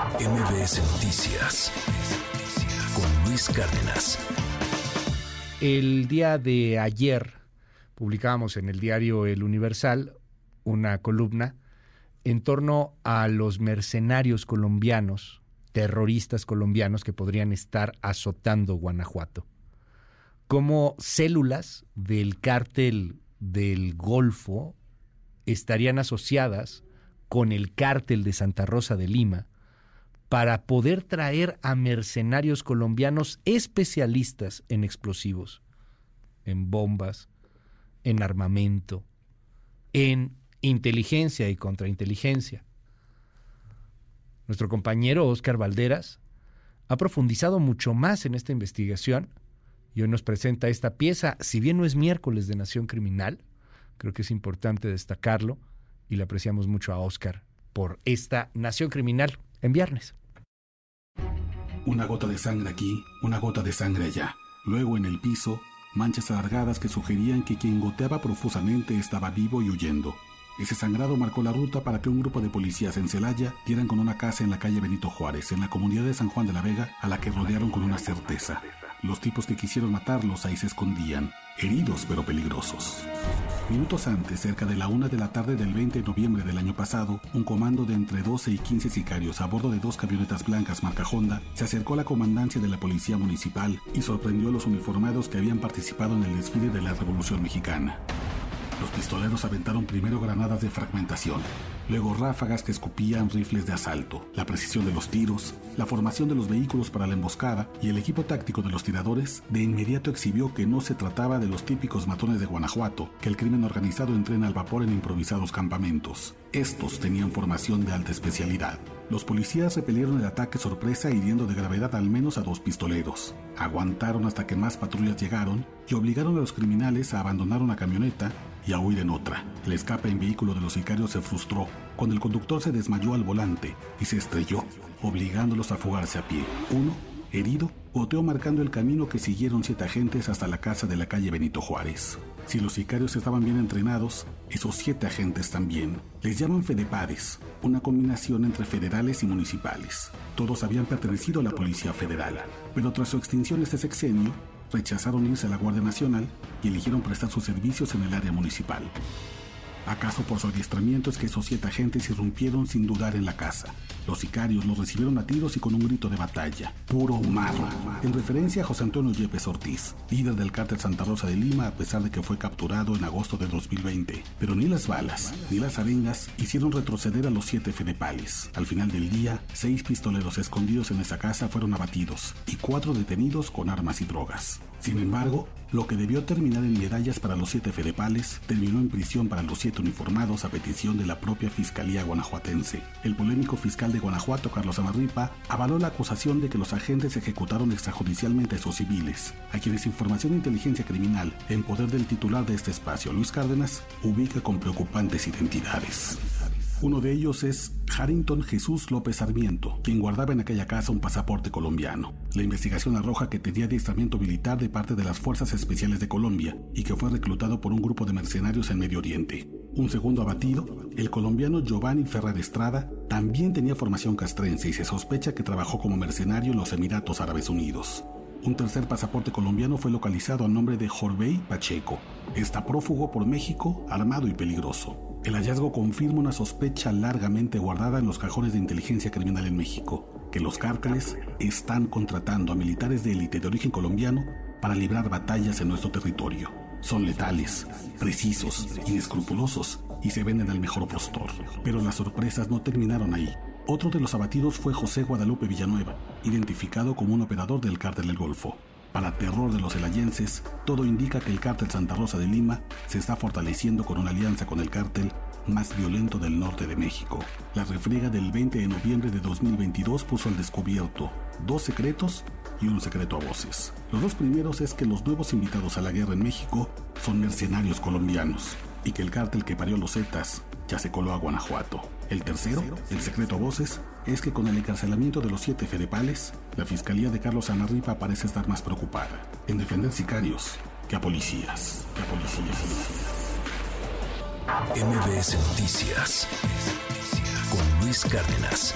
MBS Noticias con Luis Cárdenas. El día de ayer publicamos en el diario El Universal una columna en torno a los mercenarios colombianos, terroristas colombianos que podrían estar azotando Guanajuato. Como células del cártel del Golfo estarían asociadas con el cártel de Santa Rosa de Lima para poder traer a mercenarios colombianos especialistas en explosivos, en bombas, en armamento, en inteligencia y contrainteligencia. Nuestro compañero Oscar Valderas ha profundizado mucho más en esta investigación y hoy nos presenta esta pieza, si bien no es miércoles de Nación Criminal, creo que es importante destacarlo y le apreciamos mucho a Oscar por esta Nación Criminal en viernes. Una gota de sangre aquí, una gota de sangre allá. Luego en el piso, manchas alargadas que sugerían que quien goteaba profusamente estaba vivo y huyendo. Ese sangrado marcó la ruta para que un grupo de policías en Celaya dieran con una casa en la calle Benito Juárez, en la comunidad de San Juan de la Vega, a la que rodearon con una certeza. Los tipos que quisieron matarlos ahí se escondían, heridos pero peligrosos. Minutos antes, cerca de la una de la tarde del 20 de noviembre del año pasado, un comando de entre 12 y 15 sicarios a bordo de dos camionetas blancas marca Honda se acercó a la comandancia de la policía municipal y sorprendió a los uniformados que habían participado en el desfile de la Revolución Mexicana. Los pistoleros aventaron primero granadas de fragmentación, luego ráfagas que escupían rifles de asalto, la precisión de los tiros, la formación de los vehículos para la emboscada y el equipo táctico de los tiradores de inmediato exhibió que no se trataba de los típicos matones de Guanajuato, que el crimen organizado entrena al vapor en improvisados campamentos. Estos tenían formación de alta especialidad. Los policías repelieron el ataque sorpresa hiriendo de gravedad al menos a dos pistoleros. Aguantaron hasta que más patrullas llegaron y obligaron a los criminales a abandonar una camioneta y a huir en otra. El escape en vehículo de los sicarios se frustró cuando el conductor se desmayó al volante y se estrelló, obligándolos a fugarse a pie. Uno, herido, goteó marcando el camino que siguieron siete agentes hasta la casa de la calle Benito Juárez. Si los sicarios estaban bien entrenados, esos siete agentes también. Les llaman fedepades, una combinación entre federales y municipales. Todos habían pertenecido a la Policía Federal, pero tras su extinción este sexenio, rechazaron irse a la Guardia Nacional y eligieron prestar sus servicios en el área municipal. ¿Acaso por su adiestramiento es que esos siete agentes irrumpieron sin dudar en la casa? Los sicarios los recibieron a tiros y con un grito de batalla. Puro marro. En referencia a José Antonio Yepes Ortiz, líder del cártel Santa Rosa de Lima a pesar de que fue capturado en agosto de 2020. Pero ni las balas, ni las arengas hicieron retroceder a los siete fedepales. Al final del día, seis pistoleros escondidos en esa casa fueron abatidos y cuatro detenidos con armas y drogas. Sin embargo, lo que debió terminar en medallas para los siete fedepales terminó en prisión para los siete uniformados a petición de la propia Fiscalía guanajuatense. El polémico fiscal de Guanajuato, Carlos Amarripa, avaló la acusación de que los agentes ejecutaron extrajudicialmente a esos civiles, a quienes información de inteligencia criminal, en poder del titular de este espacio, Luis Cárdenas, ubica con preocupantes identidades. Uno de ellos es Harrington Jesús López Sarmiento, quien guardaba en aquella casa un pasaporte colombiano. La investigación arroja que tenía adiestramiento militar de parte de las Fuerzas Especiales de Colombia y que fue reclutado por un grupo de mercenarios en Medio Oriente. Un segundo abatido, el colombiano Giovanni Ferrer Estrada, también tenía formación castrense y se sospecha que trabajó como mercenario en los Emiratos Árabes Unidos. Un tercer pasaporte colombiano fue localizado a nombre de Jorbey Pacheco. Está prófugo por México, armado y peligroso. El hallazgo confirma una sospecha largamente guardada en los cajones de inteligencia criminal en México, que los cárteles están contratando a militares de élite de origen colombiano para librar batallas en nuestro territorio. Son letales, precisos, inescrupulosos y se venden al mejor postor. Pero las sorpresas no terminaron ahí. Otro de los abatidos fue José Guadalupe Villanueva, identificado como un operador del cártel del Golfo. Para terror de los elayenses, todo indica que el cártel Santa Rosa de Lima se está fortaleciendo con una alianza con el cártel más violento del norte de México. La refriega del 20 de noviembre de 2022 puso al descubierto dos secretos y un secreto a voces. Los dos primeros es que los nuevos invitados a la guerra en México son mercenarios colombianos y que el cártel que parió los Zetas ya se coló a Guanajuato. El tercero, el secreto a voces, es que con el encarcelamiento de los siete fedepales, la fiscalía de Carlos Anarripa parece estar más preocupada en defender sicarios que a policías. Que a policías. MBS Noticias con Luis Cárdenas.